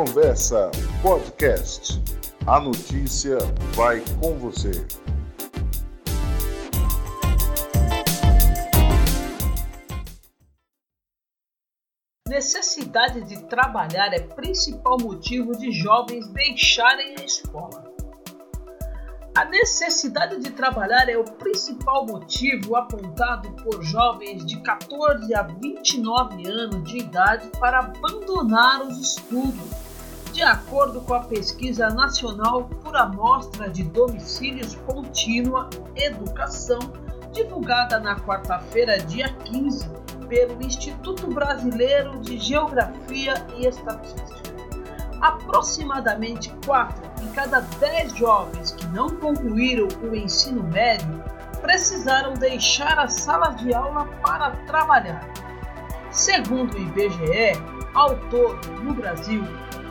Conversa Podcast. A notícia vai com você. Necessidade de trabalhar é principal motivo de jovens deixarem a escola. A necessidade de trabalhar é o principal motivo apontado por jovens de 14 a 29 anos de idade para abandonar os estudos, de acordo com a pesquisa nacional por amostra de domicílios contínua educação, divulgada na quarta-feira, dia 15, pelo Instituto Brasileiro de Geografia e Estatística. Aproximadamente 4 em cada 10 jovens que não concluíram o ensino médio precisaram deixar a sala de aula para trabalhar. Segundo o IBGE, ao todo, no Brasil,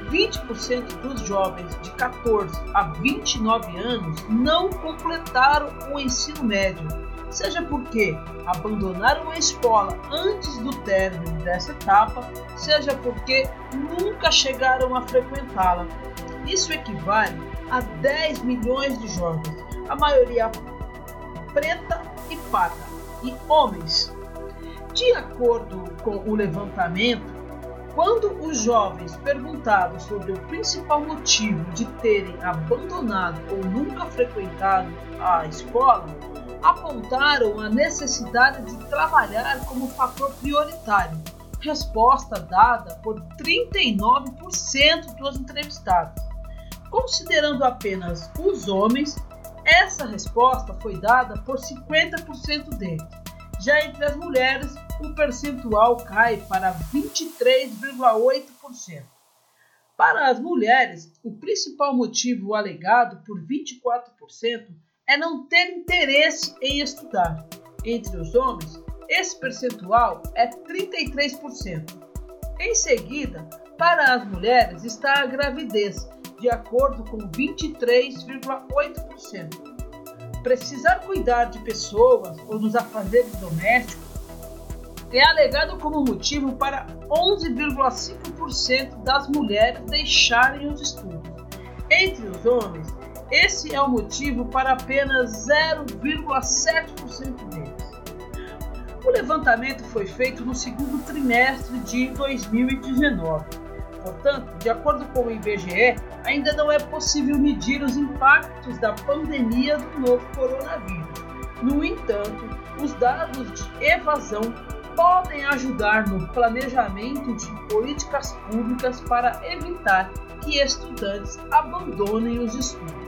20% dos jovens de 14 a 29 anos não completaram o ensino médio, seja porque abandonaram a escola antes do término dessa etapa, seja porque nunca chegaram a frequentá-la. Isso equivale a 10 milhões de jovens, a maioria preta e parda, e homens. De acordo com o levantamento, quando os jovens perguntados sobre o principal motivo de terem abandonado ou nunca frequentado a escola, apontaram a necessidade de trabalhar como fator prioritário, resposta dada por 39% dos entrevistados. Considerando apenas os homens, essa resposta foi dada por 50% deles. Já entre as mulheres, o percentual cai para 23,8%. Para as mulheres, o principal motivo alegado por 24% é não ter interesse em estudar. Entre os homens, esse percentual é 33%. Em seguida, para as mulheres está a gravidez, de acordo com 23,8%. Precisar cuidar de pessoas ou dos afazeres domésticos é alegado como motivo para 11,5% das mulheres deixarem os estudos. Entre os homens, esse é o motivo para apenas 0,7% deles. O levantamento foi feito no segundo trimestre de 2019 Portanto, de acordo com o IBGE, ainda não é possível medir os impactos da pandemia do novo coronavírus. No entanto, os dados de evasão podem ajudar no planejamento de políticas públicas para evitar que estudantes abandonem os estudos.